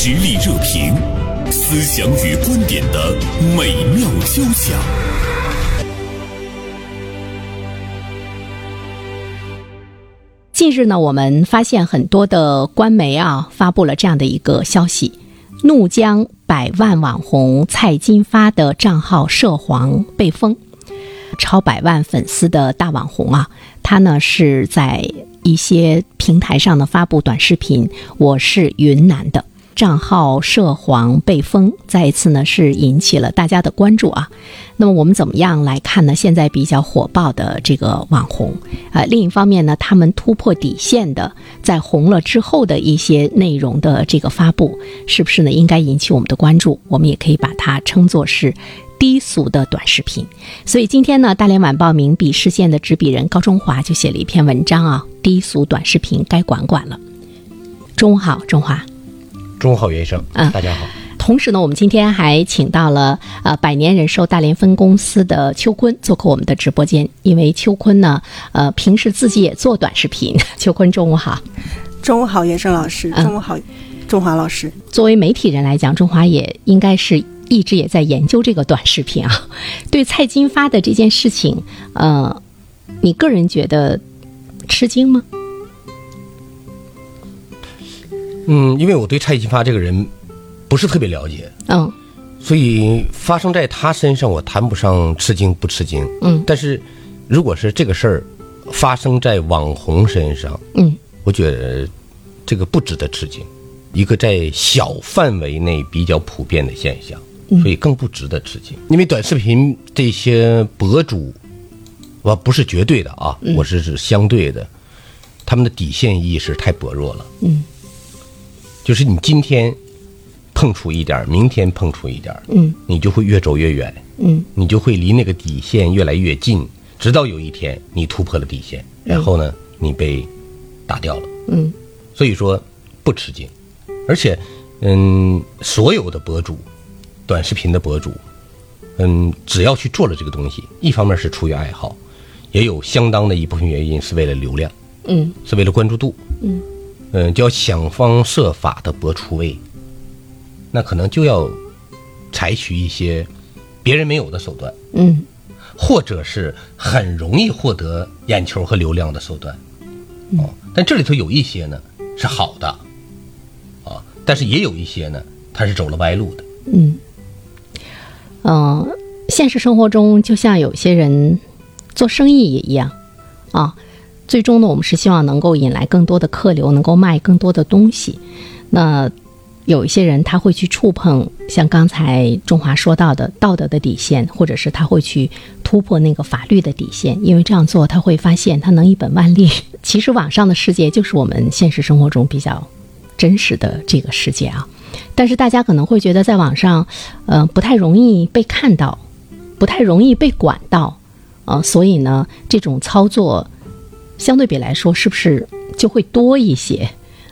实力热评，思想与观点的美妙交响。近日呢，我们发现很多的官媒啊发布了这样的一个消息：怒江百万网红蔡金发的账号涉黄被封，超百万粉丝的大网红啊，他呢是在一些平台上呢发布短视频，我是云南的。账号涉黄被封，再一次呢是引起了大家的关注啊。那么我们怎么样来看呢？现在比较火爆的这个网红，呃，另一方面呢，他们突破底线的，在红了之后的一些内容的这个发布，是不是呢？应该引起我们的关注？我们也可以把它称作是低俗的短视频。所以今天呢，大连晚报名笔视线的执笔人高中华就写了一篇文章啊，低俗短视频该管管了。中午好，中华。中午好，袁医生。嗯，大家好。同时呢，我们今天还请到了呃百年人寿大连分公司的邱坤做客我们的直播间。因为邱坤呢，呃，平时自己也做短视频。邱坤，中午好。中午好，袁生老师。中午好，中华老师。作为媒体人来讲，中华也应该是一直也在研究这个短视频啊。对蔡金发的这件事情，呃，你个人觉得吃惊吗？嗯，因为我对蔡金发这个人不是特别了解，嗯，所以发生在他身上，我谈不上吃惊不吃惊，嗯，但是如果是这个事儿发生在网红身上，嗯，我觉得这个不值得吃惊，一个在小范围内比较普遍的现象，所以更不值得吃惊。因为短视频这些博主，我不是绝对的啊，我是指相对的，他们的底线意识太薄弱了，嗯。就是你今天碰触一点，明天碰触一点，嗯，你就会越走越远，嗯，你就会离那个底线越来越近，直到有一天你突破了底线，然后呢，你被打掉了，嗯，所以说不吃惊，而且，嗯，所有的博主，短视频的博主，嗯，只要去做了这个东西，一方面是出于爱好，也有相当的一部分原因是为了流量，嗯，是为了关注度，嗯。嗯，就要想方设法的博出位，那可能就要采取一些别人没有的手段，嗯，或者是很容易获得眼球和流量的手段，哦，但这里头有一些呢是好的，啊，但是也有一些呢，他是走了歪路的，嗯，嗯，现实生活中就像有些人做生意也一样，啊。最终呢，我们是希望能够引来更多的客流，能够卖更多的东西。那有一些人他会去触碰像刚才中华说到的道德的底线，或者是他会去突破那个法律的底线，因为这样做他会发现他能一本万利。其实网上的世界就是我们现实生活中比较真实的这个世界啊。但是大家可能会觉得在网上，呃，不太容易被看到，不太容易被管到，呃，所以呢，这种操作。相对比来说，是不是就会多一些？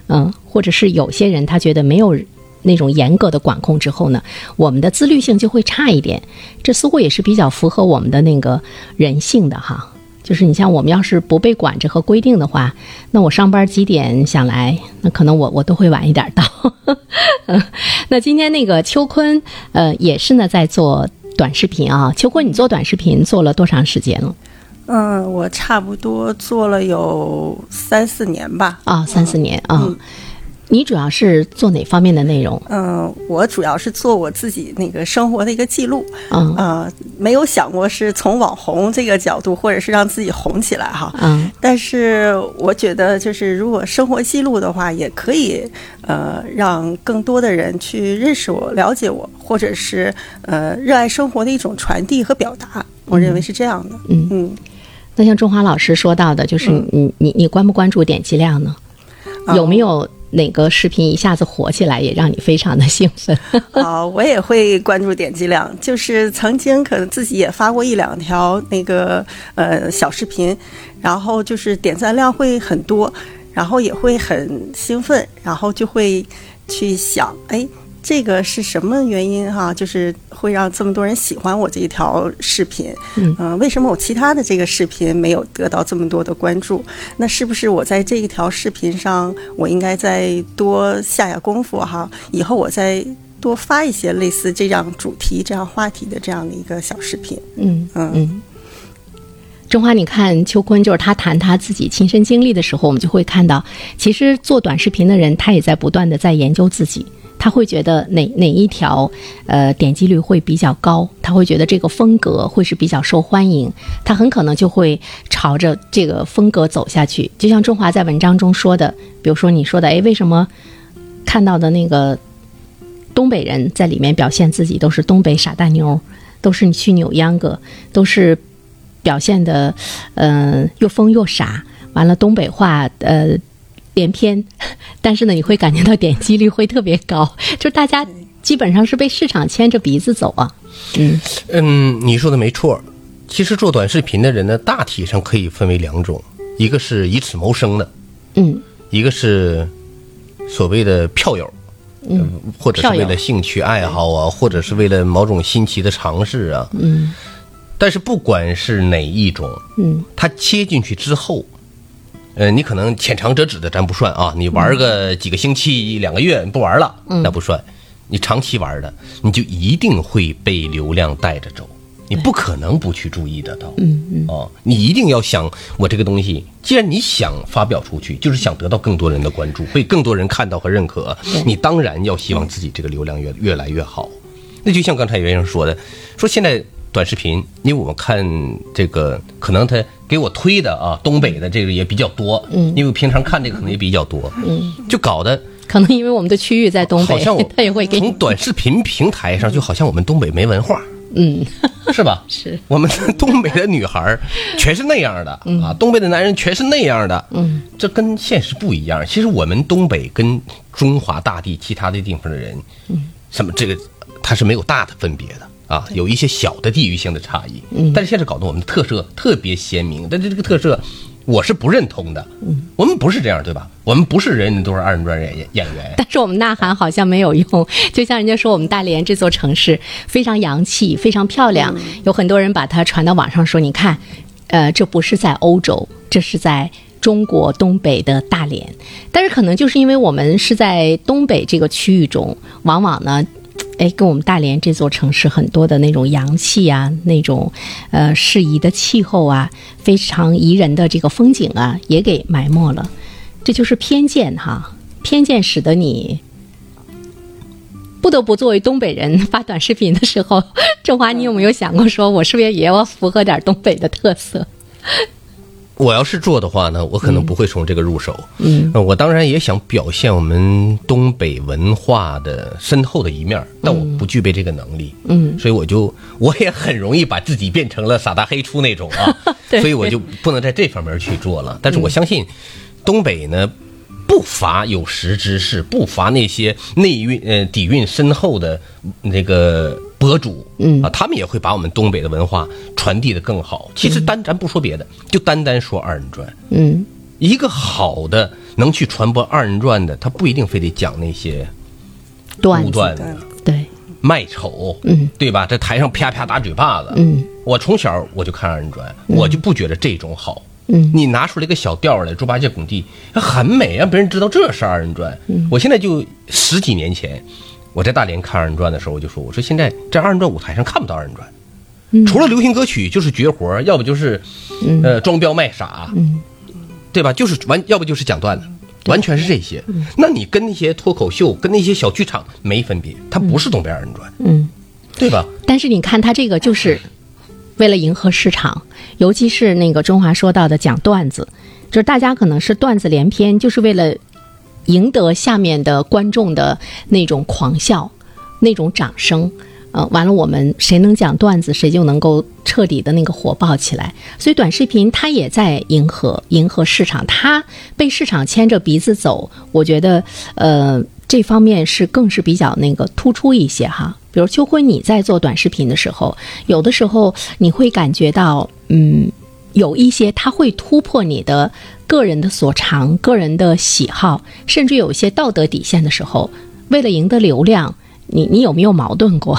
嗯，或者是有些人他觉得没有那种严格的管控之后呢，我们的自律性就会差一点。这似乎也是比较符合我们的那个人性的哈。就是你像我们要是不被管着和规定的话，那我上班几点想来，那可能我我都会晚一点到。那今天那个秋坤，呃，也是呢在做短视频啊。秋坤，你做短视频做了多长时间了？嗯，我差不多做了有三四年吧。啊，三四年啊。你主要是做哪方面的内容？嗯，我主要是做我自己那个生活的一个记录。嗯啊，没有想过是从网红这个角度，或者是让自己红起来哈。嗯。但是我觉得，就是如果生活记录的话，也可以呃让更多的人去认识我、了解我，或者是呃热爱生活的一种传递和表达。我认为是这样的。嗯嗯。那像中华老师说到的，就是你你你关不关注点击量呢？有没有哪个视频一下子火起来，也让你非常的兴奋？啊，我也会关注点击量，就是曾经可能自己也发过一两条那个呃小视频，然后就是点赞量会很多，然后也会很兴奋，然后就会去想，哎。这个是什么原因哈？就是会让这么多人喜欢我这一条视频？嗯、为什么我其他的这个视频没有得到这么多的关注？那是不是我在这一条视频上，我应该再多下下功夫哈？以后我再多发一些类似这样主题、这样话题的这样的一个小视频。嗯嗯嗯。中华，你看秋坤，就是他谈他自己亲身经历的时候，我们就会看到，其实做短视频的人，他也在不断的在研究自己。他会觉得哪哪一条，呃，点击率会比较高，他会觉得这个风格会是比较受欢迎，他很可能就会朝着这个风格走下去。就像中华在文章中说的，比如说你说的，哎，为什么看到的那个东北人在里面表现自己都是东北傻大妞，都是去扭秧歌，都是表现的，嗯、又疯又傻，完了东北话，呃。连篇，但是呢，你会感觉到点击率会特别高，就大家基本上是被市场牵着鼻子走啊。嗯嗯，你说的没错。其实做短视频的人呢，大体上可以分为两种，一个是以此谋生的，嗯一个是所谓的票友，嗯，或者是为了兴趣爱好啊，或者是为了某种新奇的尝试啊。嗯但是不管是哪一种，嗯他切进去之后，呃，你可能浅尝辄止的咱不算啊，你玩个几个星期、两个月不玩了，那不算。你长期玩的，你就一定会被流量带着走，你不可能不去注意得到。嗯嗯哦，你一定要想，我这个东西，既然你想发表出去，就是想得到更多人的关注，被更多人看到和认可，你当然要希望自己这个流量越越来越好。那就像刚才袁先生说的，说现在短视频，因为我们看这个，可能他给我推的啊，东北的这个也比较多，嗯，因为平常看这个可能也比较多，嗯，就搞得可能因为我们的区域在东北好像我，他也会给从短视频平台上，就好像我们东北没文化，嗯。是吧？是。我们东北的女孩全是那样的、啊，东北的男人全是那样的，嗯，这跟现实不一样。其实我们东北跟中华大地其他的地方的人，嗯，什么这个它是没有大的分别的啊，有一些小的地域性的差异，嗯，但是现在搞得我们的特色特别鲜明，但是这个特色。我是不认同的，嗯，我们不是这样，对吧？我们不是人人都是二人转演演演员，但是我们呐喊好像没有用，就像人家说我们大连这座城市非常洋气，非常漂亮，有很多人把它传到网上说，你看，呃，这不是在欧洲，这是在。中国东北的大连，但是可能就是因为我们是在东北这个区域中，往往呢，哎，跟我们大连这座城市很多的那种洋气啊，那种呃适宜的气候啊，非常宜人的这个风景啊，也给埋没了。这就是偏见哈，偏见使得你不得不作为东北人发短视频的时候，振华，你有没有想过说，我是不是也要符合点东北的特色？我要是做的话呢，我可能不会从这个入手。嗯呃，我当然也想表现我们东北文化的深厚的一面，但我不具备这个能力。嗯，所以我就 我也很容易把自己变成了傻大黑粗那种啊，对所以我就不能在这方面去做了。但是我相信，东北呢。不乏有识之士，不乏那些内蕴呃底蕴深厚的那个博主，嗯。啊，他们也会把我们东北的文化传递的更好。其实单咱不说别的，就单单说二人转，嗯。一个好的能去传播二人转的，他不一定非得讲那些段子，对，卖丑，嗯，对吧？在台上啪啪打嘴巴子，嗯，我从小我就看二人转，我就不觉得这种好。嗯。你拿出来一个小调来，猪八戒、拱地，很美，让别人知道这是二人转。嗯。我现在就十几年前，我在大连看二人转的时候，我就说，我说现在在二人转舞台上看不到二人转，嗯除了流行歌曲就是绝活，要不就是，呃，装彪卖傻，嗯对吧？就是完，要不就是讲段子，完全是这些。那你跟那些脱口秀、跟那些小剧场没分别，它不是东北二人转，嗯。对吧？但是你看他这个就是为了迎合市场，尤其是那个中华说到的讲段子，就是大家可能是段子连篇，就是为了赢得下面的观众的那种狂笑、那种掌声。呃，完了，我们谁能讲段子，谁就能够彻底的那个火爆起来。所以短视频它也在迎合迎合市场，它被市场牵着鼻子走。我觉得，呃，这方面是更是比较那个突出一些哈。比如秋辉，你在做短视频的时候，有的时候你会感觉到，嗯，有一些它会突破你的个人的所长、个人的喜好，甚至有一些道德底线的时候，为了赢得流量，你你有没有矛盾过？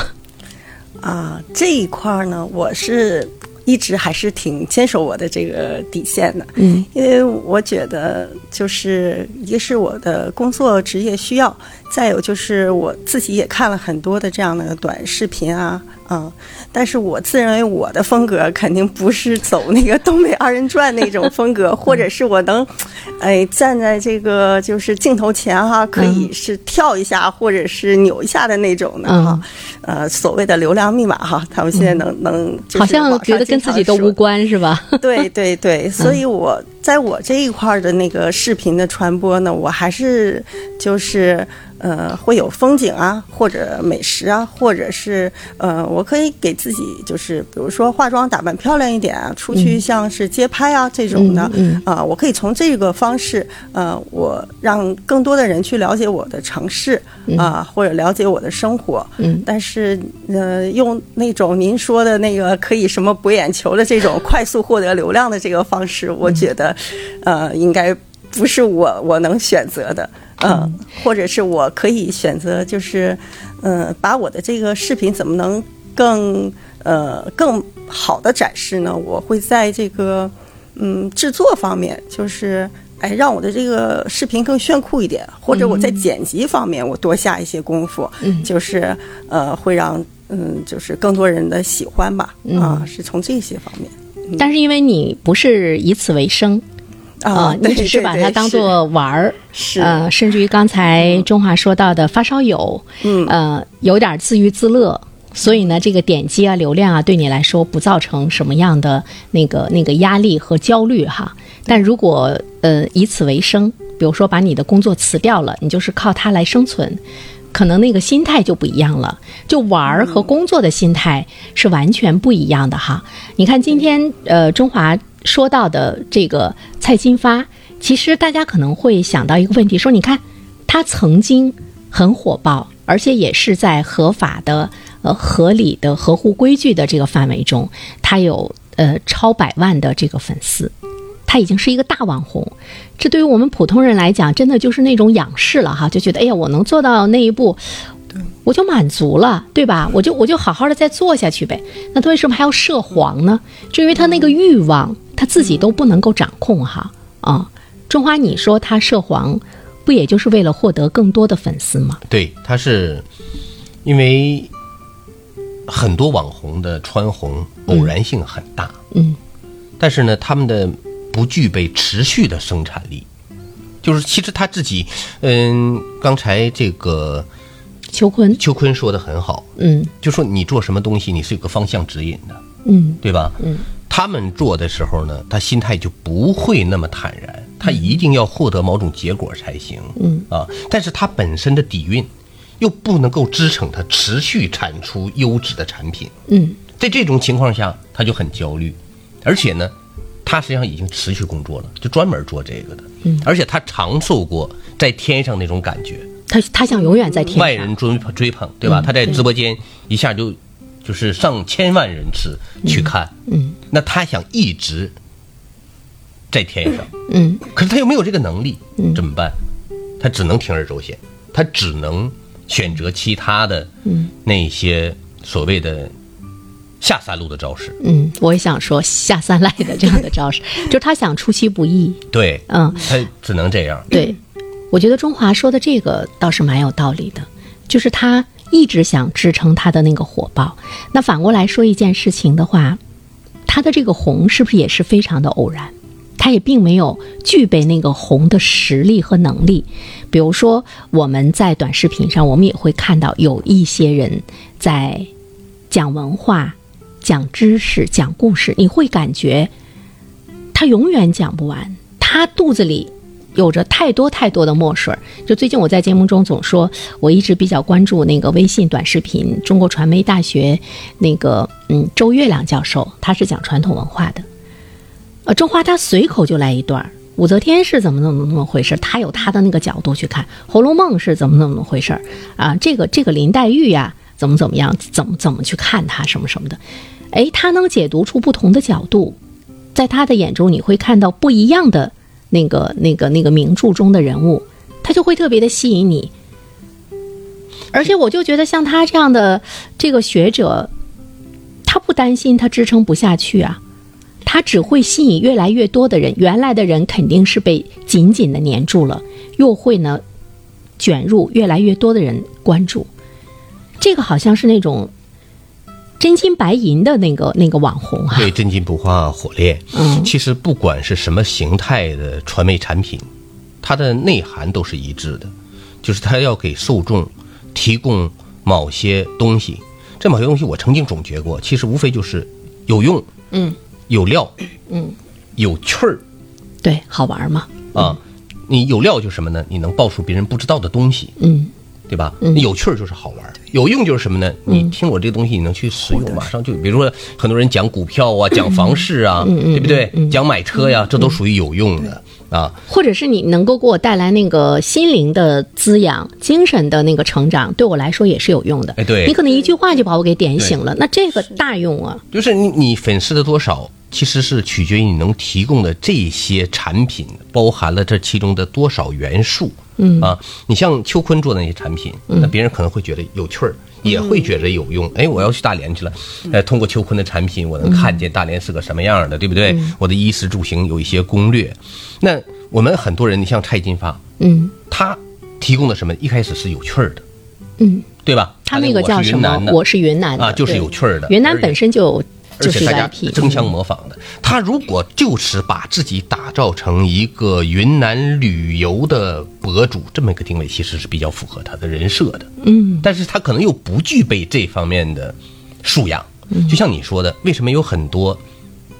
啊，这一块儿呢，我是一直还是挺坚守我的这个底线的，嗯，因为我觉得就是一个是我的工作职业需要，再有就是我自己也看了很多的这样的短视频啊，嗯，但是我自认为我的风格肯定不是走那个东北二人转那种风格，或者是我能，哎，站在这个就是镜头前哈，可以是跳一下或者是扭一下的那种的哈，呃，所谓的流量密码哈，他们现在能能就是好像觉得跟自己都无关是吧？对对对，所以我在我这一块儿的那个视频的传播呢，我还是就是呃会有风景啊，或者美食啊，或者是呃我可以给自己就是比如说化妆打扮漂亮一点啊，出去像是街拍啊这种的嗯啊、我可以从这个方式呃我让更多的人去了解我的城市啊、或者了解我的生活，嗯。但是呃用那种您说的那个可以什么博眼球的这种快速获得流量的这个方式，我觉得呃应该不是我我能选择的。嗯，或者是我可以选择，就是，嗯、把我的这个视频怎么能更呃更好的展示呢？我会在这个嗯制作方面，就是哎让我的这个视频更炫酷一点，或者我在剪辑方面我多下一些功夫，嗯就是呃会让嗯就是更多人的喜欢吧，啊是从这些方面。但是因为你不是以此为生啊，你只是把它当做玩儿，是呃，甚至于刚才中华说到的发烧友，嗯呃，有点自娱自乐。所以呢，这个点击啊、流量啊，对你来说不造成什么样的那个那个压力和焦虑哈。但如果呃以此为生，比如说把你的工作辞掉了，你就是靠它来生存，可能那个心态就不一样了。就玩儿和工作的心态是完全不一样的哈。你看今天呃中华说到的这个蔡金发，其实大家可能会想到一个问题，说你看他曾经很火爆，而且也是在合法的、呃合理的、合乎规矩的这个范围中，他有呃超百万的这个粉丝。他已经是一个大网红，这对于我们普通人来讲，真的就是那种仰视了哈，就觉得哎呀，我能做到那一步，我就满足了，对吧？我就我就好好的再做下去呗。那他为什么还要涉黄呢？就因为他那个欲望，他自己都不能够掌控哈啊。中华，你说他涉黄，不也就是为了获得更多的粉丝吗？对，他是因为很多网红的穿红偶然性很大，嗯但是呢，他们的不具备持续的生产力。就是其实他自己，嗯，刚才这个秋坤，邱坤说的很好，嗯就说你做什么东西，你是有个方向指引的，嗯对吧？嗯，他们做的时候呢，他心态就不会那么坦然，他一定要获得某种结果才行。嗯啊，但是他本身的底蕴又不能够支撑他持续产出优质的产品，嗯在这种情况下，他就很焦虑，而且呢，他实际上已经持续工作了，就专门做这个的，嗯。而且他尝受过在天上那种感觉，他他想永远在天上。外人追追捧，对吧？嗯他在直播间一下就就是上千万人次去看，嗯。那他想一直在天上，嗯。可是他又没有这个能力，嗯。怎么办？他只能铤而走险，他只能选择其他的嗯。那些所谓的下三路的招式。嗯，我也想说下三滥的这样的招式，就是他想出其不意。对，嗯，他只能这样。对，我觉得中华说的这个倒是蛮有道理的，就是他一直想支撑他的那个火爆。那反过来说一件事情的话，他的这个红是不是也是非常的偶然？他也并没有具备那个红的实力和能力。比如说，我们在短视频上，我们也会看到有一些人在讲文化、讲知识、讲故事，你会感觉他永远讲不完，他肚子里有着太多太多的墨水。就最近我在节目中总说，我一直比较关注那个微信短视频，中国传媒大学那个嗯周月亮教授，他是讲传统文化的。呃，中华他随口就来一段儿武则天是怎么怎么怎么回事，他有他的那个角度去看《红楼梦》是怎么怎么回事儿啊，这个这个林黛玉呀、怎么怎么样，怎么怎么去看她什么什么的，哎，他能解读出不同的角度，在他的眼中，你会看到不一样的那个、那个、那个名著中的人物，他就会特别的吸引你。而且我就觉得像他这样的这个学者，他不担心他支撑不下去啊，他只会吸引越来越多的人，原来的人肯定是被紧紧的粘住了，又会呢卷入越来越多的人关注。这个好像是那种真金白银的那个那个网红哈、对，真金不换火炼。嗯其实不管是什么形态的传媒产品，它的内涵都是一致的，就是它要给受众提供某些东西。这某些东西我曾经总结过，其实无非就是有用，嗯，有料，嗯，有趣儿对，好玩嘛，啊。你有料就是什么呢？你能爆出别人不知道的东西，嗯对吧？有趣儿就是好玩儿，有用就是什么呢？你听我这个东西，你能去使用，马上就，比如说很多人讲股票啊，讲房市啊，对不对？讲买车呀，这都属于有用的啊。或者是你能够给我带来那个心灵的滋养、精神的那个成长，对我来说也是有用的。哎对你可能一句话就把我给点醒了，那这个大用啊。就是你你粉丝的多少，其实是取决于你能提供的这些产品包含了这其中的多少元素。嗯啊，你像秋坤做的那些产品，那别人可能会觉得有趣儿。也会觉得有用，哎，我要去大连去了，呃，通过秋坤的产品，我能看见大连是个什么样的，对不对？我的衣食住行有一些攻略。那我们很多人，你像蔡金发，嗯他提供的什么？一开始是有趣儿的，嗯，对吧？他那个叫什么？我是云南的啊，就是有趣儿的。云南本身就有。就是而且大家争相模仿的。他如果就是把自己打造成一个云南旅游的博主，这么一个定位，其实是比较符合他的人设的。嗯，但是他可能又不具备这方面的素养。就像你说的，为什么有很多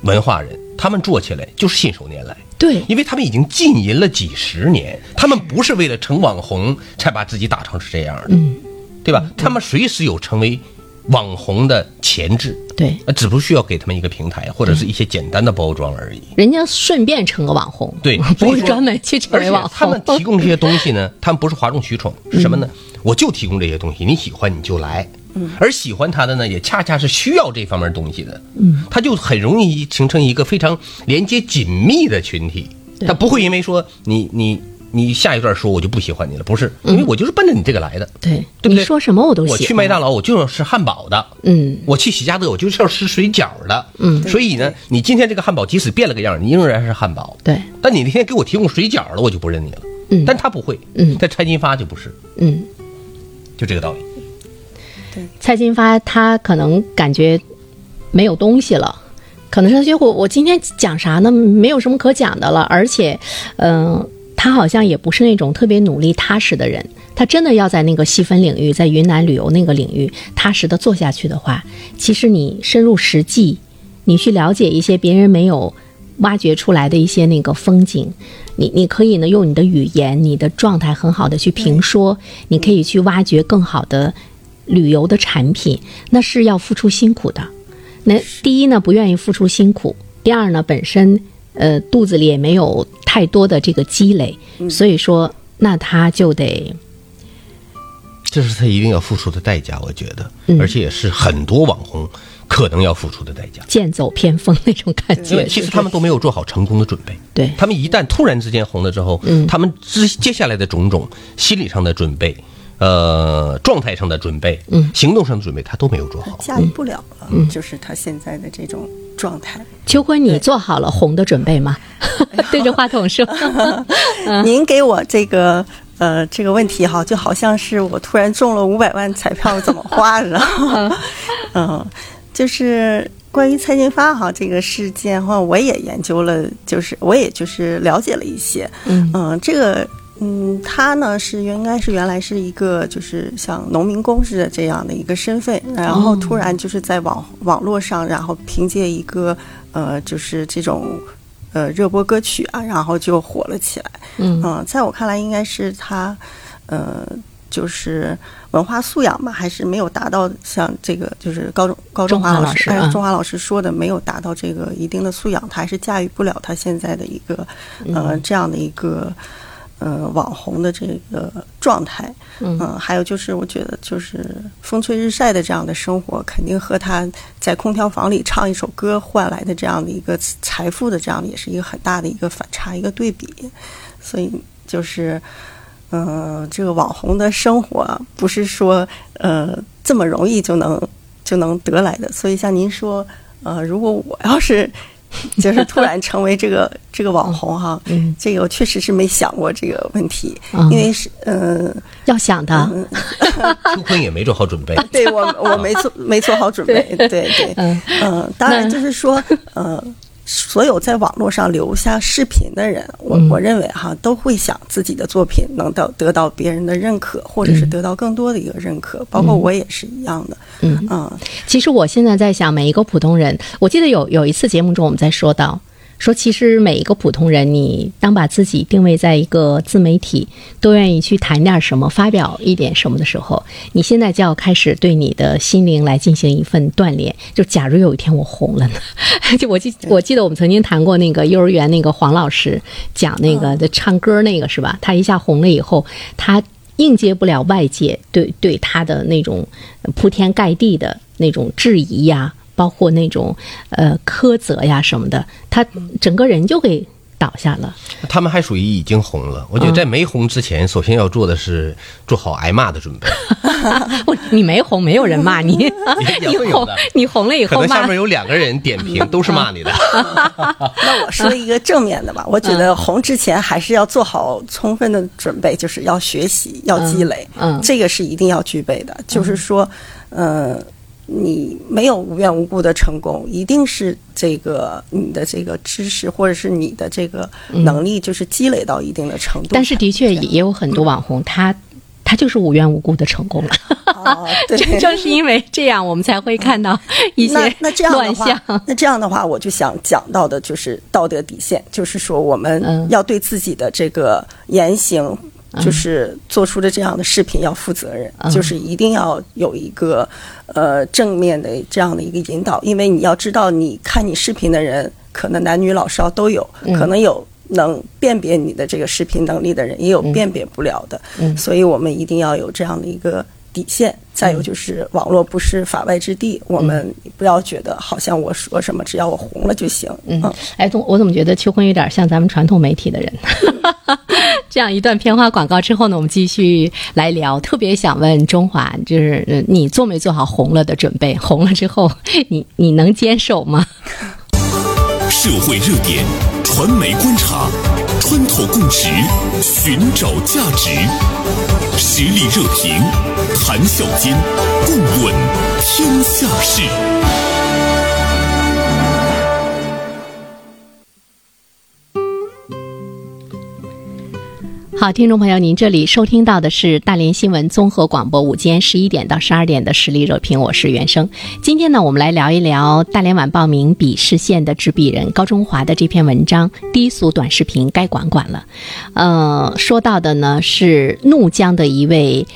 文化人，他们做起来就是信手拈来？对，因为他们已经禁淫了几十年，他们不是为了成网红才把自己打成是这样的，嗯，对吧？他们随时有成为网红的潜质。对，呃，只不需要给他们一个平台或者是一些简单的包装而已。人家顺便成个网红，对，不会专门去成为网红。他们提供这些东西呢，他们不是哗众取宠，是什么呢？我就提供这些东西，你喜欢你就来。而喜欢他的呢，也恰恰是需要这方面东西的。嗯，他就很容易形成一个非常连接紧密的群体。他不会因为说你你你下一段说我就不喜欢你了，不是，因为我就是奔着你这个来的。对，对不对你说什么我都喜欢。我去麦当劳，我就要吃汉堡的。嗯，我去喜家德，我就是要吃水饺的。嗯，所以呢，你今天这个汉堡即使变了个样，你仍然是汉堡。对，但你那天给我提供水饺了，我就不认你了。嗯但他不会。嗯但蔡金发就不是，嗯，就这个道理。蔡金发他可能感觉没有东西了，可能是他觉得我我今天讲啥呢？没有什么可讲的了，而且，嗯、他好像也不是那种特别努力踏实的人。他真的要在那个细分领域，在云南旅游那个领域踏实的做下去的话，其实你深入实际，你去了解一些别人没有挖掘出来的一些那个风景，你你可以呢用你的语言、你的状态很好的去评说，你可以去挖掘更好的旅游的产品，那是要付出辛苦的。那第一呢，不愿意付出辛苦；第二呢，本身呃肚子里也没有太多的这个积累，所以说那他就得这是他一定要付出的代价，我觉得，嗯而且也是很多网红可能要付出的代价。剑走偏锋那种感觉。因为其实他们都没有做好成功的准备。对他们一旦突然之间红了之后，嗯他们之接下来的种种心理上的准备，呃，状态上的准备，嗯行动上的准备，他都没有做好。驾驭不了了，嗯就是他现在的这种状态。秋坤，你做好了红的准备吗？对 着话筒说。嗯您给我这个呃这个问题哈，就好像是我突然中了五百万彩票怎么花似的。嗯，就是关于蔡金发哈这个事件哈，我也研究了，就是我也就是了解了一些。嗯这个。嗯，他呢是应该是原来是一个就是像农民工似的这样的一个身份，然后突然就是在网网络上，然后凭借一个呃就是这种呃热播歌曲啊，然后就火了起来。嗯嗯，在我看来，应该是他，呃，就是文化素养吧，还是没有达到像这个，就是高中高中华老师，哎老师嗯，中华老师说的，没有达到这个一定的素养，他还是驾驭不了他现在的一个，呃，这样的一个。呃，网红的这个状态，嗯还有就是，我觉得就是风吹日晒的这样的生活，肯定和他在空调房里唱一首歌换来的这样的一个财富的这样的，也是一个很大的一个反差，一个对比。所以就是，嗯、这个网红的生活啊不是说呃这么容易就能就能得来的。所以像您说，呃，如果我要是 就是突然成为这个这个网红哈，嗯这个我确实是没想过这个问题，嗯因为是嗯。要想的，秋坤也没做好准备。对我我没做没做好准备，对对，嗯嗯，当然就是说，呃，所有在网络上留下视频的人，我嗯。我认为哈，都会想自己的作品能到得到别人的认可，或者是得到更多的一个认可，包括我也是一样的，嗯。嗯。其实我现在在想，每一个普通人，我记得有有一次节目中我们在说到，说其实每一个普通人，你当把自己定位在一个自媒体，都愿意去谈点什么，发表一点什么的时候，你现在就要开始对你的心灵来进行一份锻炼。就假如有一天我红了呢？就我记我记得我们曾经谈过那个幼儿园那个黄老师讲那个的唱歌那个是吧？他一下红了以后，他。应接不了外界对对他的那种铺天盖地的那种质疑呀，包括那种呃苛责呀什么的，他整个人就给倒下了。他们还属于已经红了。我觉得在没红之前，首先要做的是做好挨骂的准备。我，你没红，没有人骂你，也你红会有的，你红了以后可能下面有两个人点评，都是骂你的。那我说一个正面的吧，我觉得红之前还是要做好充分的准备，就是要学习，要积累，嗯这个是一定要具备的。就是说，呃，你没有无缘无故的成功，一定是这个你的这个知识或者是你的这个能力，就是积累到一定的程度才。但是的确也也有很多网红，他他就是无缘无故的成功了。哦，对，正正是因为这样，我们才会看到 一些那那这样的乱象。话，那这样的话，我就想讲到的就是道德底线，就是说我们嗯要对自己的这个言行，就是做出的这样的视频要负责任，嗯。就是一定要有一个呃正面的这样的一个引导，因为你要知道，你看你视频的人，可能男女老少都有，嗯。可能有。能辨别你的这个视频能力的人，也有辨别不了的，嗯。所以我们一定要有这样的一个底线。再有就是，网络不是法外之地，我们不要觉得好像我说什么，只要我红了就行。嗯，哎，总我怎么觉得秋坤有点像咱们传统媒体的人？这样一段片花广告之后呢，我们继续来聊。特别想问中华，就是呃你做没做好红了的准备？红了之后，你你能坚守吗？社会热点，传媒观察，穿透共识，寻找价值，实力热评，谈笑间，共论天下事。好，听众朋友，您这里收听到的是大连新闻综合广播午间十一点到十二点的实力热评，我是袁生。今天呢，我们来聊一聊大连晚报名笔视线的执笔人高中华的这篇文章《低俗短视频该管管了》。呃，说到的呢是怒江的一位。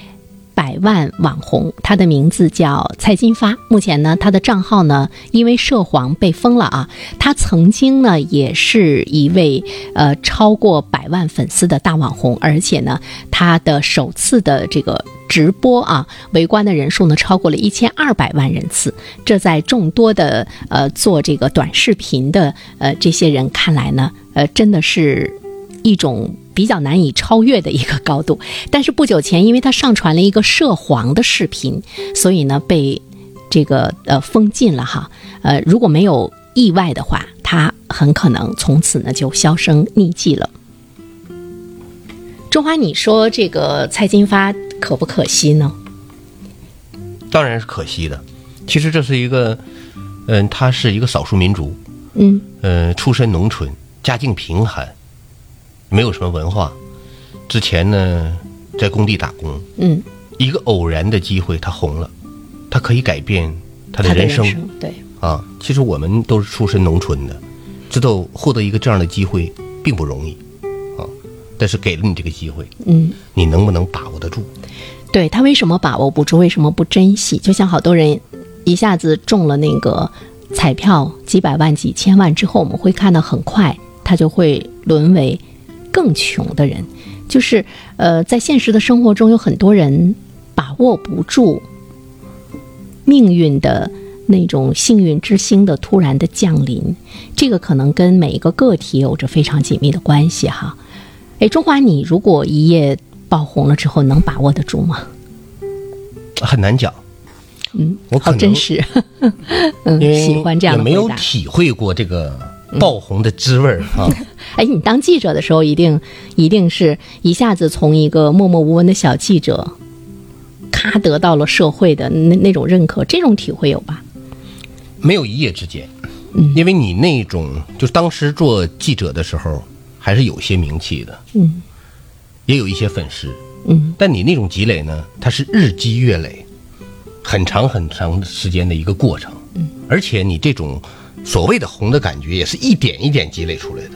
百万网红，他的名字叫蔡金发。目前呢，他的账号呢因为涉黄被封了啊。他曾经呢也是一位呃超过百万粉丝的大网红，而且呢，他的首次的这个直播啊，围观的人数呢超过了一千二百万人次。这在众多的呃做这个短视频的呃这些人看来呢，呃真的是一种。比较难以超越的一个高度，但是不久前，因为他上传了一个涉黄的视频，所以呢被这个呃封禁了哈。呃，如果没有意外的话，他很可能从此呢就销声匿迹了。中华，你说这个蔡金发可不可惜呢？当然是可惜的。其实这是一个，嗯，他是一个少数民族，嗯呃，出身农村，家境贫寒，没有什么文化。之前呢，在工地打工，嗯，一个偶然的机会，他红了，他可以改变他他的的人生生对，啊。其实我们都是出身农村的，知道获得一个这样的机会并不容易啊。但是给了你这个机会，嗯。你能不能把握得住？对他为什么把握不住？为什么不珍惜？就像好多人一下子中了那个彩票几百万、几千万之后，我们会看到很快他就会沦为更穷的人。就是呃，在现实的生活中，有很多人把握不住命运的那种幸运之星的突然的降临，这个可能跟每一个个体有着非常紧密的关系哈。哎，中华，你如果一夜爆红了之后能把握得住吗？很难讲。嗯，我可能好真实，嗯，喜欢这样也没有。体会过这个爆红的滋味儿 啊。哎，你当记者的时候，一定一定是一下子从一个默默无闻的小记者，咔得到了社会的那那种认可，这种体会有吧？没有一夜之间，嗯。因为你那种就是当时做记者的时候，还是有些名气的，嗯，也有一些粉丝，嗯，但你那种积累呢，它是日积月累，很长很长时间的一个过程，嗯，而且你这种所谓的红的感觉，也是一点一点积累出来的。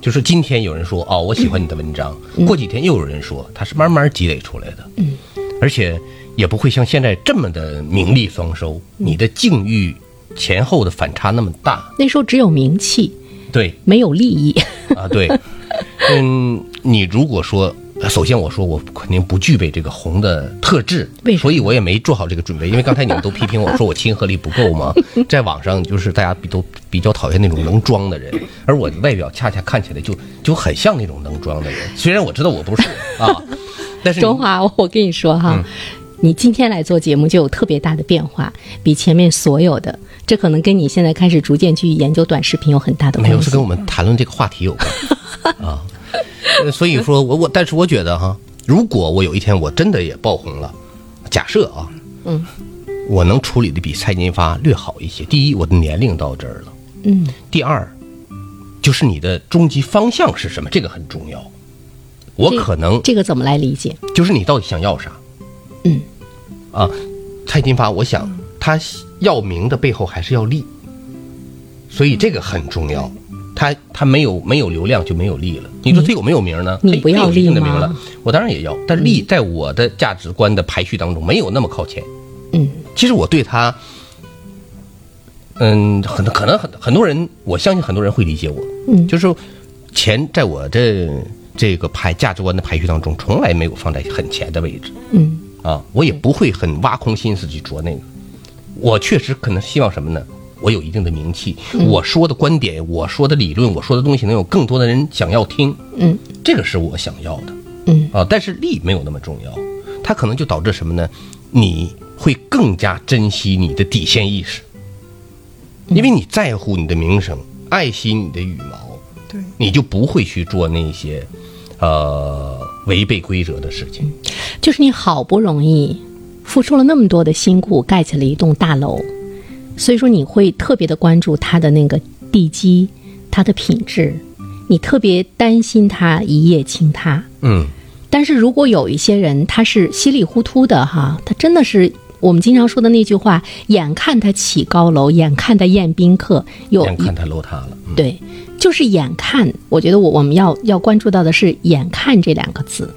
就是今天有人说哦，我喜欢你的文章，过几天又有人说，它是慢慢积累出来的，嗯，而且也不会像现在这么的名利双收，你的境遇前后的反差那么大，那时候只有名气，对，没有利益。啊，对，嗯，你如果说，首先我说我肯定不具备这个红的特质所以我也没做好这个准备。因为刚才你们都批评我说我亲和力不够嘛，在网上就是大家比都比较讨厌那种能装的人，而我外表恰恰看起来就就很像那种能装的人。虽然我知道我不是啊，但是中华，我跟你说哈，嗯你今天来做节目就有特别大的变化，比前面所有的，这可能跟你现在开始逐渐去研究短视频有很大的关系。没有是跟我们谈论这个话题有关 啊。呃 所以说我我，但是我觉得哈，如果我有一天我真的也爆红了，假设啊，嗯，我能处理的比蔡金发略好一些。第一，我的年龄到这儿了；嗯，第二，就是你的终极方向是什么，这个很重要。我可能这个怎么来理解？就是你到底想要啥？嗯，啊，蔡金发，我想他要名的背后还是要利，所以这个很重要。他他没有没有流量就没有利了。你说他有没有名呢？他你不要他有利吗名了，我当然也要。但是利在我的价值观的排序当中没有那么靠前。嗯，其实我对他，嗯，很可能很很多人，我相信很多人会理解我。嗯就是说钱在我的这个排价值观的排序当中，从来没有放在很前的位置。嗯啊，我也不会很挖空心思去琢那个。我确实可能希望什么呢？我有一定的名气，我说的观点，我说的理论，我说的东西能有更多的人想要听，嗯。这个是我想要的。嗯。啊。但是利没有那么重要，它可能就导致什么呢？你会更加珍惜你的底线意识，因为你在乎你的名声，爱惜你的羽毛，对，你就不会去做那些呃违背规则的事情。就是你好不容易付出了那么多的辛苦，盖起了一栋大楼，所以说你会特别的关注它的那个地基、它的品质，你特别担心它一夜倾塌。嗯，但是如果有一些人他是稀里糊涂的哈，他真的是我们经常说的那句话：眼看他起高楼，眼看他宴宾客，又眼看他楼塌了。嗯对，就是眼看。我觉得我我们要要关注到的是“眼看”这两个字。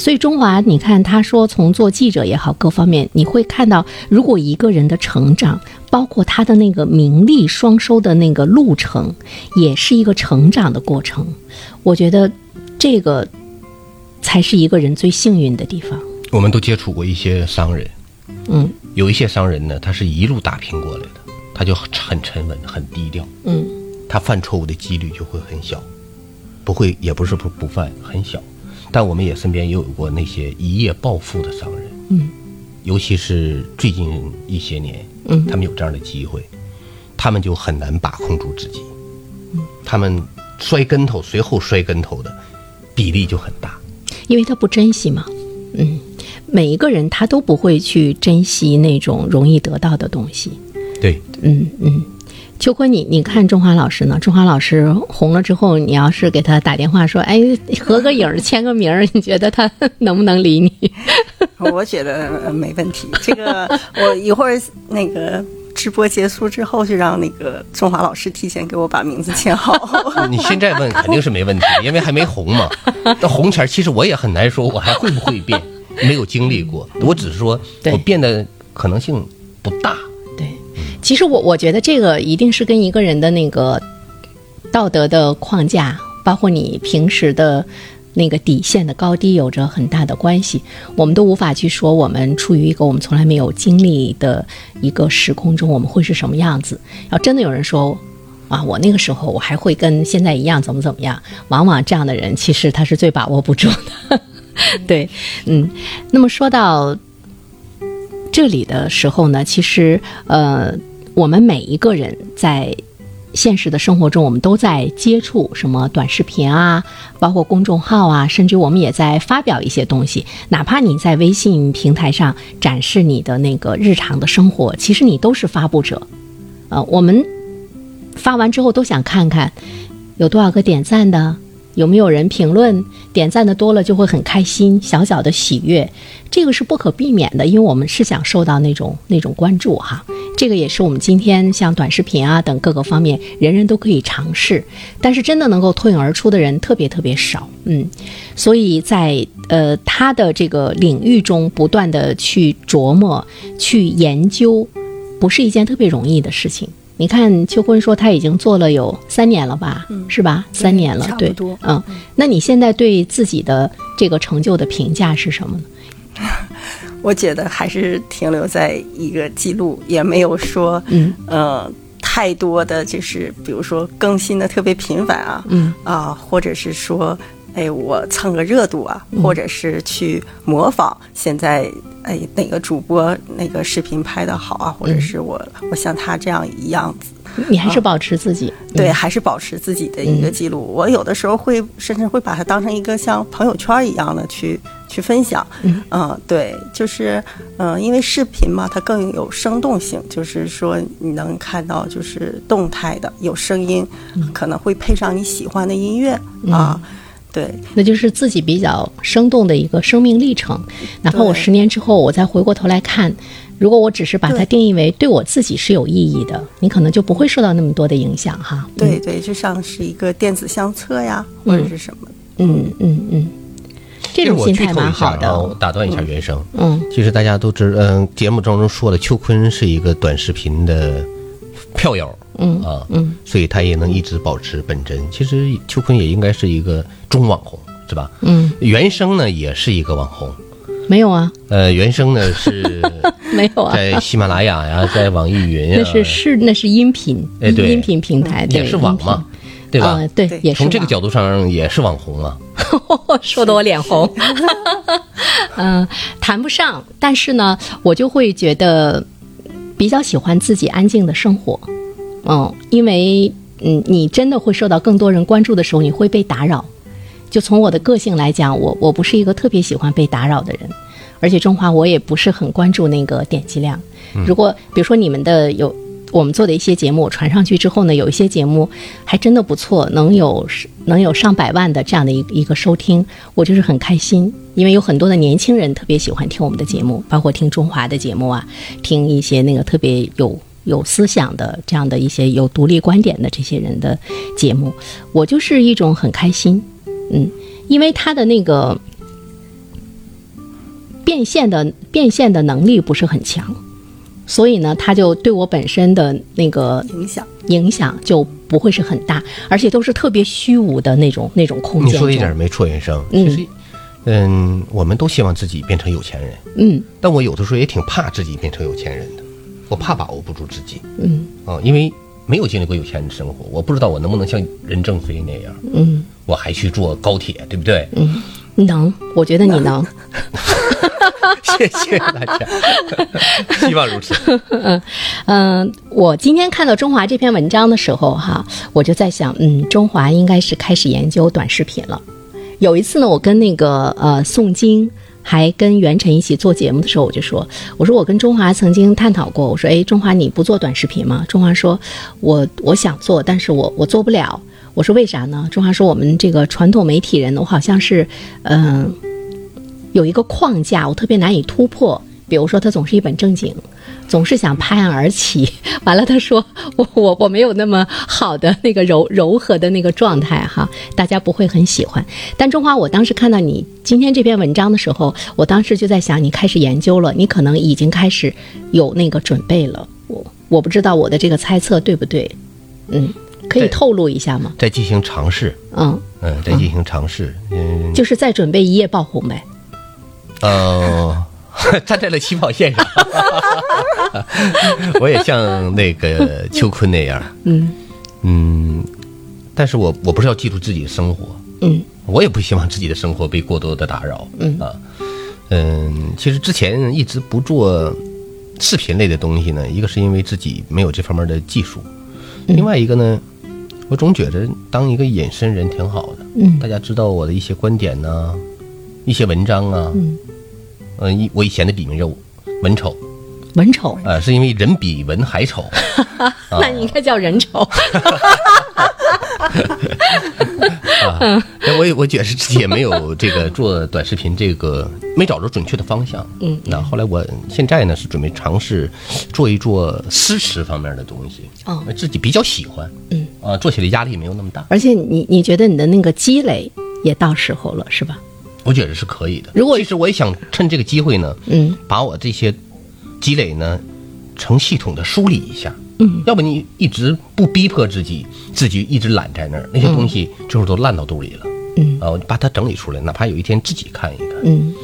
所以中华，你看他说从做记者也好，各方面你会看到，如果一个人的成长，包括他的那个名利双收的那个路程，也是一个成长的过程。我觉得这个才是一个人最幸运的地方。我们都接触过一些商人，嗯有一些商人呢，他是一路打拼过来的，他就很沉稳、很低调，嗯他犯错误的几率就会很小，不会，也不是不不犯，很小。但我们也身边也有过那些一夜暴富的商人，嗯，尤其是最近一些年，嗯。他们有这样的机会，他们就很难把控住自己，嗯。他们摔跟头，随后摔跟头的比例就很大。因为他不珍惜嘛。嗯，每一个人他都不会去珍惜那种容易得到的东西。对，嗯嗯，秋坤，你你看中华老师呢？中华老师红了之后，你要是给他打电话说，哎，合个影儿、签个名儿，你觉得他 能不能理你？我觉得呃没问题。这个我一会儿那个直播结束之后，就让那个中华老师提前给我把名字签好。你现在问肯定是没问题，因为还没红嘛。这红前其实我也很难说，我还会不会变，没有经历过。我只是说我变的可能性不大。其实我我觉得这个一定是跟一个人的那个道德的框架，包括你平时的那个底线的高低有着很大的关系。我们都无法去说我们处于一个我们从来没有经历的一个时空中，我们会是什么样子。要真的有人说。啊，我那个时候我还会跟现在一样怎么怎么样，往往这样的人其实他是最把握不住的。对，嗯，那么说到这里的时候呢，其实呃，我们每一个人在现实的生活中，我们都在接触什么短视频啊，包括公众号啊，甚至我们也在发表一些东西。哪怕你在微信平台上展示你的那个日常的生活，其实你都是发布者。呃，我们发完之后都想看看有多少个点赞的。有没有人评论？点赞的多了就会很开心，小小的喜悦，这个是不可避免的，因为我们是想受到那种那种关注哈。这个也是我们今天像短视频啊等各个方面，人人都可以尝试，但是真的能够脱颖而出的人特别特别少，嗯，所以在呃他的这个领域中不断的去琢磨、去研究，不是一件特别容易的事情。你看，秋坤说他已经做了有三年了吧，是吧？三年了，对，嗯。那你现在对自己的这个成就的评价是什么呢？我觉得还是停留在一个记录，也没有说，嗯，呃，太多的就是，比如说更新的特别频繁啊，嗯啊，或者是说，哎，我蹭个热度啊，或者是去模仿现在。哎，哪个主播那个视频拍的好啊？或者是我，我像他这样一样子，你还是保持自己，对，还是保持自己的一个记录。我有的时候会甚至会把它当成一个像朋友圈一样的去去分享。嗯，对，就是嗯，因为视频嘛，它更有生动性，就是说你能看到就是动态的，有声音，可能会配上你喜欢的音乐啊。对，那就是自己比较生动的一个生命历程。哪怕我十年之后，我再回过头来看，如果我只是把它定义为对我自己是有意义的，你可能就不会受到那么多的影响哈。对对，就像是一个电子相册呀，或者是什么。嗯嗯嗯，这种心态蛮好的。打断一下原声。嗯，其实大家都知，嗯，节目当中说了，秋坤是一个短视频的票友。嗯啊嗯，所以他也能一直保持本真。其实秋坤也应该是一个中网红，是吧？嗯，原生呢也是一个网红，没有啊？呃，原生呢是 没有啊，在喜马拉雅呀，在网易云呀，那是是那是音频，哎对，音频平台也是网嘛，对吧？对，也是从这个角度上也是网红啊。说的我脸红，嗯，谈不上，但是呢，我就会觉得比较喜欢自己安静的生活。嗯，因为嗯，你真的会受到更多人关注的时候，你会被打扰。就从我的个性来讲，我我不是一个特别喜欢被打扰的人，而且中华我也不是很关注那个点击量。如果比如说你们的有我们做的一些节目传上去之后呢，有一些节目还真的不错，能有能有上百万的这样的一一个收听，我就是很开心。因为有很多的年轻人特别喜欢听我们的节目，包括听中华的节目啊，听一些那个特别有。有思想的这样的一些有独立观点的这些人的节目，我就是一种很开心，嗯，因为他的那个变现的变现的能力不是很强，所以呢，他就对我本身的那个影响影响就不会是很大，而且都是特别虚无的那种那种空间。你说一点没错，原生，其实，嗯，我们都希望自己变成有钱人，嗯，但我有的时候也挺怕自己变成有钱人的。我怕把握不住自己，嗯，啊，因为没有经历过有钱人的生活，我不知道我能不能像任正非那样，嗯，我还去坐高铁，对不对？嗯，能，我觉得你能。谢谢大家，希望如此。嗯嗯，我今天看到中华这篇文章的时候，哈，我就在想，嗯，中华应该是开始研究短视频了。有一次呢，我跟那个呃宋晶。还跟袁晨一起做节目的时候，我就说：“我说我跟中华曾经探讨过，我说，哎，中华你不做短视频吗？”中华说：“我我想做，但是我我做不了。”我说：“为啥呢？”中华说：“我们这个传统媒体人，我好像是，嗯，有一个框架，我特别难以突破。比如说，他总是一本正经。”总是想拍案而起，完了他说我我我没有那么好的那个柔柔和的那个状态哈，大家不会很喜欢。但中华，我当时看到你今天这篇文章的时候，我当时就在想，你开始研究了，你可能已经开始有那个准备了。我我不知道我的这个猜测对不对，嗯，可以透露一下吗？在进行尝试，嗯嗯，在进行尝试，嗯，就是在准备一夜爆红呗。呃。站在了起跑线上，我也像那个秋坤那样，嗯嗯，但是我我不是要记住自己的生活，嗯，我也不希望自己的生活被过多的打扰。嗯啊，嗯，其实之前一直不做视频类的东西呢，一个是因为自己没有这方面的技术，另外一个呢，我总觉着当一个隐身人挺好的。嗯，大家知道我的一些观点呢，一些文章啊。嗯。嗯，一我以前的笔名叫文丑。文丑。呃，是因为人比文还丑。那你应该叫人丑。啊，我也我觉得自己也没有这个做短视频这个没找着准确的方向。嗯，那后来我现在呢是准备尝试做一做诗词方面的东西。哦，自己比较喜欢。嗯，啊，做起来压力没有那么大。而且你你觉得你的那个积累也到时候了，是吧？我觉得是可以的。如果其实我也想趁这个机会呢，嗯，把我这些积累呢，成系统的梳理一下。嗯，要不你一直不逼迫自己，自己一直懒在那儿，那些东西最后都烂到肚里了。嗯，啊，我把它整理出来，哪怕有一天自己看一看。嗯，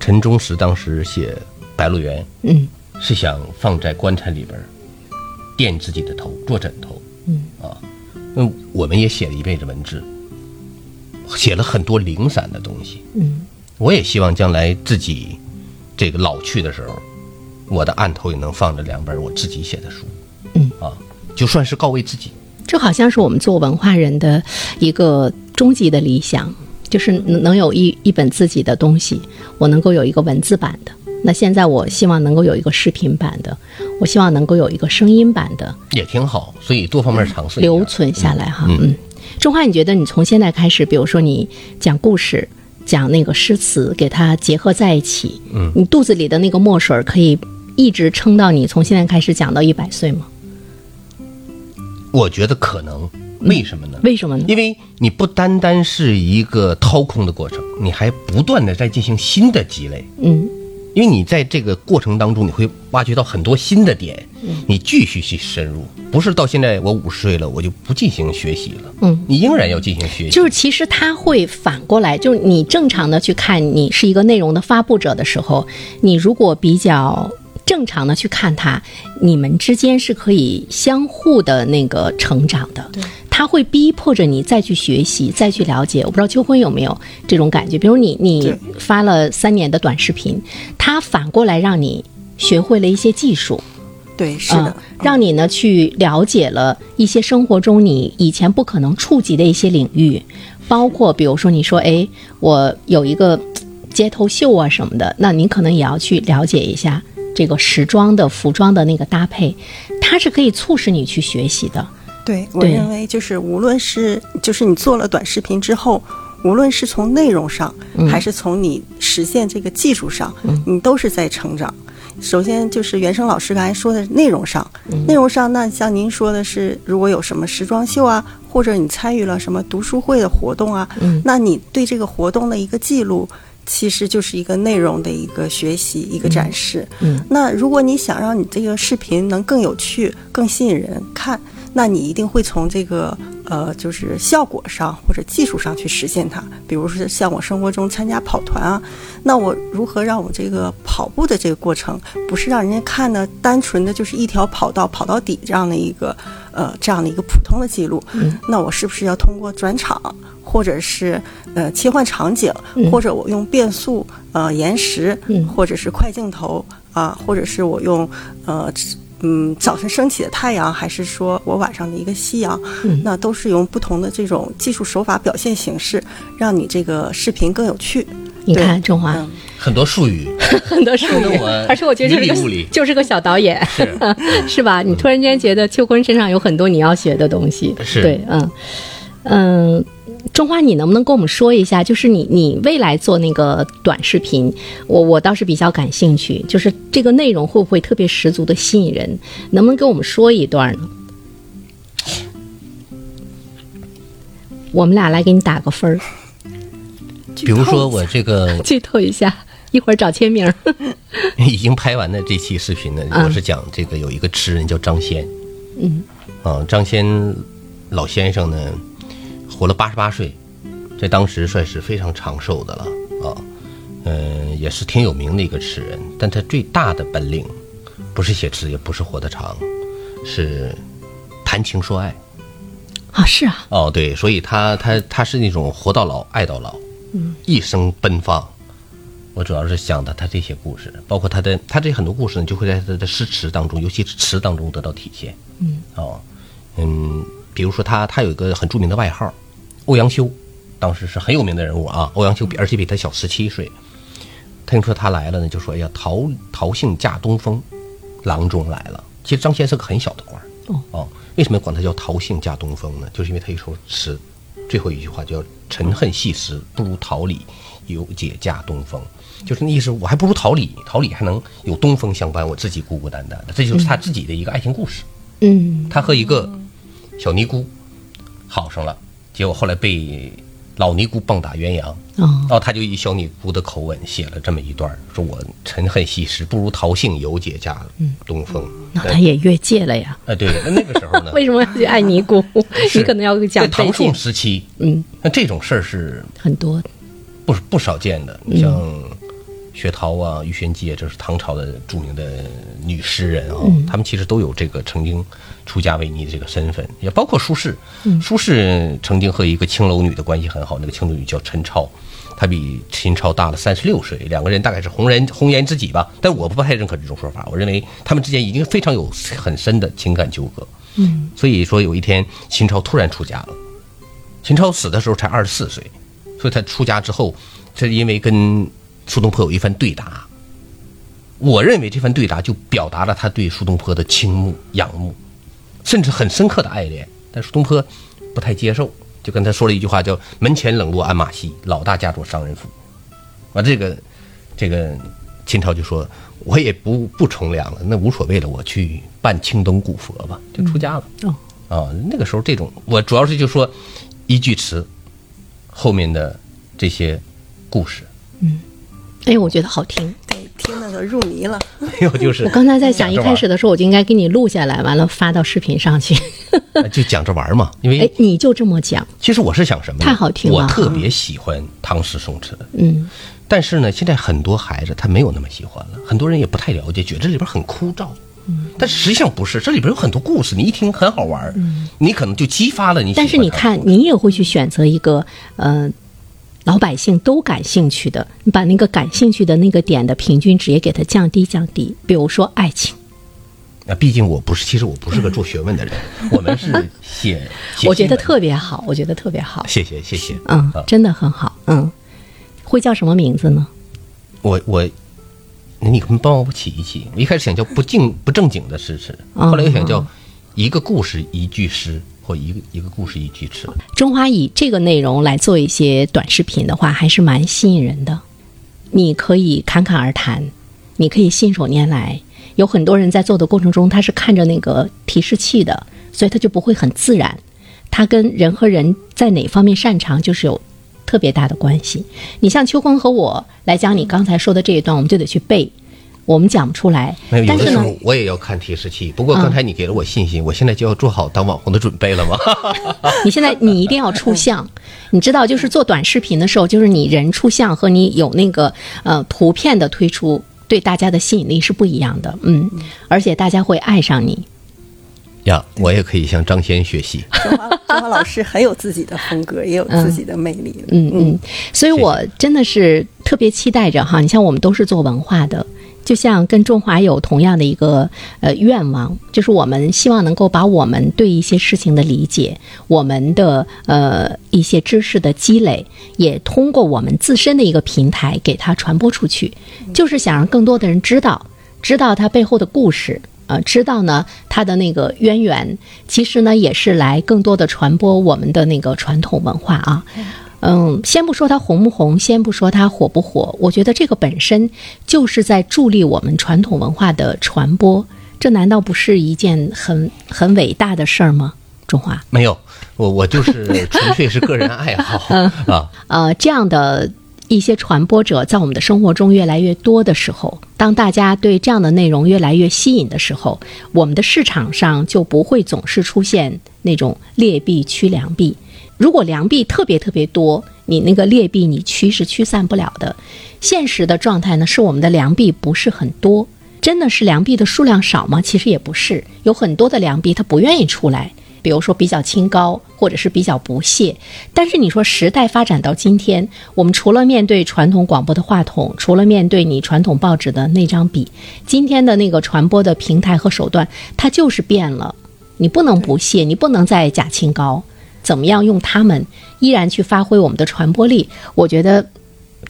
陈忠实当时写《白鹿原》，嗯，是想放在棺材里边垫自己的头做枕头。嗯，啊，那我们也写了一辈子文字，写了很多零散的东西。嗯，我也希望将来自己这个老去的时候，我的案头也能放着两本我自己写的书。嗯啊，就算是告慰自己，这好像是我们做文化人的一个终极的理想，就是能有一一本自己的东西，我能够有一个文字版的。那现在我希望能够有一个视频版的，我希望能够有一个声音版的，也挺好。所以多方面尝试留存下来哈。嗯，中华，你觉得你从现在开始，比如说你讲故事，讲那个诗词，给它结合在一起，嗯，你肚子里的那个墨水可以一直撑到你从现在开始讲到一百岁吗？我觉得可能，为什么呢？为什么呢？因为你不单单是一个掏空的过程，你还不断的在进行新的积累。嗯，因为你在这个过程当中，你会挖掘到很多新的点，你继续去深入，不是到现在我五十岁了，我就不进行学习了。嗯，你仍然要进行学习。就是其实他会反过来，就是你正常的去看，你是一个内容的发布者的时候，你如果比较。正常的去看他，你们之间是可以相互的那个成长的。对，他会逼迫着你再去学习，再去了解。我不知道秋坤有没有这种感觉？比如你你发了三年的短视频，他反过来让你学会了一些技术。对，是的，让你呢去了解了一些生活中你以前不可能触及的一些领域，包括比如说你说，哎，我有一个街头秀啊什么的，那您可能也要去了解一下。这个时装的服装的那个搭配，它是可以促使你去学习的。对我认为，就是无论是就是你做了短视频之后，无论是从内容上，还是从你实现这个技术上，你都是在成长。首先就是原生老师刚才说的内容上，内容上，那像您说的是，如果有什么时装秀啊，或者你参与了什么读书会的活动啊，那你对这个活动的一个记录。其实就是一个内容的一个学习，一个展示。嗯，那如果你想让你这个视频能更有趣、更吸引人看，那你一定会从这个呃，就是效果上或者技术上去实现它。比如说像我生活中参加跑团啊，那我如何让我这个跑步的这个过程，不是让人家看的单纯的就是一条跑道跑到底这样的一个呃这样的一个普通的记录？嗯，那我是不是要通过转场？或者是呃切换场景，或者我用变速呃延时，或者是快镜头啊，或者是我用呃嗯早晨升起的太阳，还是说我晚上的一个夕阳，那都是用不同的这种技术手法表现形式，让你这个视频更有趣。你看中华。很多术语，很多术语，而且我觉得就是个 就是个小导演，是吧？你突然间觉得秋坤身上有很多你要学的东西，是。对，嗯。嗯。中华，你能不能跟我们说一下，就是你你未来做那个短视频，我我倒是比较感兴趣，就是这个内容会不会特别十足的吸引人？能不能给我们说一段呢？我们俩来给你打个分儿。比如说我这个剧透一下，一会儿找签名。已经拍完的这期视频呢，我是讲这个有一个诗人叫张先，嗯，啊，张先老先生呢。活了八十八岁，在当时算是非常长寿的了啊，嗯，也是挺有名的一个词人。但他最大的本领，不是写词，也不是活得长，是谈情说爱。啊，是啊，哦，对，所以他他他是那种活到老爱到老，嗯，一生奔放。我主要是想的他这些故事，包括他的他这很多故事呢，就会在他的诗词当中，尤其是词当中得到体现。嗯，哦，嗯，比如说他他有一个很著名的外号，欧阳修，当时是很有名的人物啊。欧阳修比而且比他小十七岁。听说他来了呢，就说：“哎呀，陶陶姓驾东风，郎中来了。”其实张先是个很小的官儿哦哦，为什么管他叫陶姓驾东风呢？就是因为他一首诗，最后一句话叫“沉恨细时，不如桃李有解驾东风”，就是那意思，我还不如桃李，桃李还能有东风相伴，我自己孤孤单单的，这就是他自己的一个爱情故事。嗯他和一个小尼姑好上了，结果后来被老尼姑棒打鸳鸯，哦然后他就以小尼姑的口吻写了这么一段，说我沉恨西施，不如陶姓有解嫁东风。那他也越界了呀？哎，对，那那个时候呢，为什么要去爱尼姑？你可能要在讲背唐宋，时期，嗯，那这种事儿是很多不不少见的。你像薛涛啊、鱼玄机啊，这是唐朝的著名的女诗人啊、他们其实都有这个曾经出家为尼的这个身份，也包括苏轼。苏轼曾经和一个青楼女的关系很好，那个青楼女叫陈超。她比秦超大了三十六岁，两个人大概是红人红颜知己吧，但我不太认可这种说法。我认为他们之间已经非常有很深的情感纠葛。嗯，所以说有一天秦超突然出家了，秦超死的时候才二十四岁，所以他出家之后，这因为跟苏东坡有一番对答。我认为这番对答就表达了他对苏东坡的倾慕、仰慕，甚至很深刻的爱恋。但苏东坡不太接受，就跟他说了一句话，叫“门前冷落鞍马稀，老大嫁作商人妇”。完这个，这个秦朝就说：“我也不不从良了，那无所谓了，我去办青灯古佛吧，就出家了。哦，啊，那个时候这种，我主要是就说一句词后面的这些故事，哎，我觉得好听。对，听得都入迷了。没有就是我刚才在想，一开始的时候我就应该给你录下来，完了发到视频上去。就讲着玩嘛，因为哎为，你就这么讲，其实我是想什么？太好听了我特别喜欢唐诗宋词，嗯，但是呢，现在很多孩子他没有那么喜欢了，很多人也不太了解，觉得这里边很枯燥。嗯但实际上不是，这里边有很多故事，你一听很好玩嗯，你可能就激发了你但是你看，你也会去选择一个呃，老百姓都感兴趣的，你把那个感兴趣的那个点的平均值也给它降低降低。比如说爱情，那，毕竟我不是，其实我不是个做学问的人，我们是写，写我觉得特别好，我觉得特别好，谢谢谢谢，嗯啊，真的很好，嗯。会叫什么名字呢？我我，你可帮我起一起？我一开始想叫不正不正经的诗词，哦后来又想叫一个故事一句诗，或一个一个故事一句词。中华以这个内容来做一些短视频的话，还是蛮吸引人的。你可以侃侃而谈，你可以信手拈来。有很多人在做的过程中，他是看着那个提示器的，所以他就不会很自然。他跟人和人在哪方面擅长，就是有特别大的关系。你像秋坤和我来讲，你刚才说的这一段，我们就得去背，我们讲不出来没有，。有但是呢，的时候我也要看提示器。不过刚才你给了我信心，我现在就要做好当网红的准备了吗？你现在你一定要出相，你知道，就是做短视频的时候，就是你人出相和你有那个呃图片的推出，对大家的吸引力是不一样的，嗯，而且大家会爱上你。呀，我也可以向张先学习。中华中华老师很有自己的风格，也有自己的魅力。嗯嗯，所以我真的是特别期待着哈。你像我们都是做文化的，就像跟中华有同样的一个呃愿望，就是我们希望能够把我们对一些事情的理解，我们的呃一些知识的积累，也通过我们自身的一个平台给它传播出去，就是想让更多的人知道，知道它背后的故事。呃，知道呢，它的那个渊源，其实呢也是来更多的传播我们的那个传统文化啊。嗯，先不说它红不红，先不说它火不火，我觉得这个本身就是在助力我们传统文化的传播，这难道不是一件很很伟大的事儿吗？中华，没有，我我就是 纯粹是个人爱好啊。呃，这样的一些传播者在我们的生活中越来越多的时候，当大家对这样的内容越来越吸引的时候，我们的市场上就不会总是出现那种劣币驱良币。如果良币特别特别多，你那个劣币你驱是驱散不了的。现实的状态呢，是我们的良币不是很多。真的是良币的数量少吗？其实也不是，有很多的良币它不愿意出来，比如说比较清高，或者是比较不屑。但是你说时代发展到今天，我们除了面对传统广播的话筒，除了面对你传统报纸的那张笔，今天的那个传播的平台和手段，它就是变了。你不能不屑，你不能再假清高。怎么样用他们依然去发挥我们的传播力？我觉得。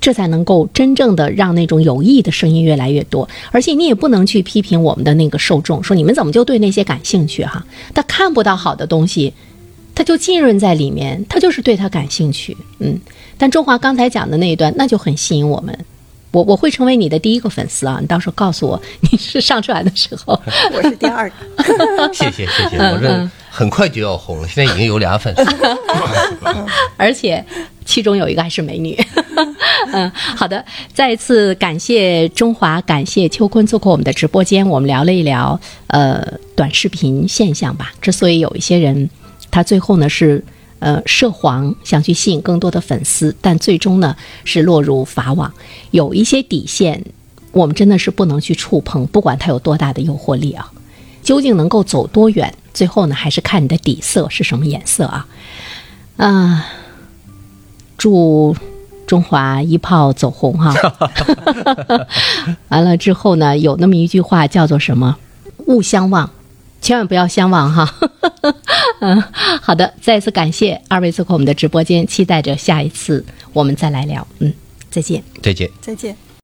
这才能够真正的让那种有益的声音越来越多，而且你也不能去批评我们的那个受众，说你们怎么就对那些感兴趣哈？他看不到好的东西，他就浸润在里面，他就是对他感兴趣。嗯，但中华刚才讲的那一段，那就很吸引我们。我我会成为你的第一个粉丝啊！你到时候告诉我你是上出来的时候，我是第二个。谢谢谢谢，我这很快就要红了，现在已经有俩粉丝，而且其中有一个还是美女。嗯，好的，再一次感谢中华，感谢秋坤做客我们的直播间，我们聊了一聊呃短视频现象吧。之所以有一些人他最后呢是。呃，涉黄想去吸引更多的粉丝，但最终呢是落入法网。有一些底线，我们真的是不能去触碰，不管它有多大的诱惑力啊。究竟能够走多远，最后呢还是看你的底色是什么颜色啊。啊，祝中华一炮走红哈。完了之后呢，有那么一句话叫做什么？勿相忘。千万不要相忘哈，嗯，好的，再次感谢二位做客我们的直播间，期待着下一次我们再来聊，嗯，再见，再见，再见。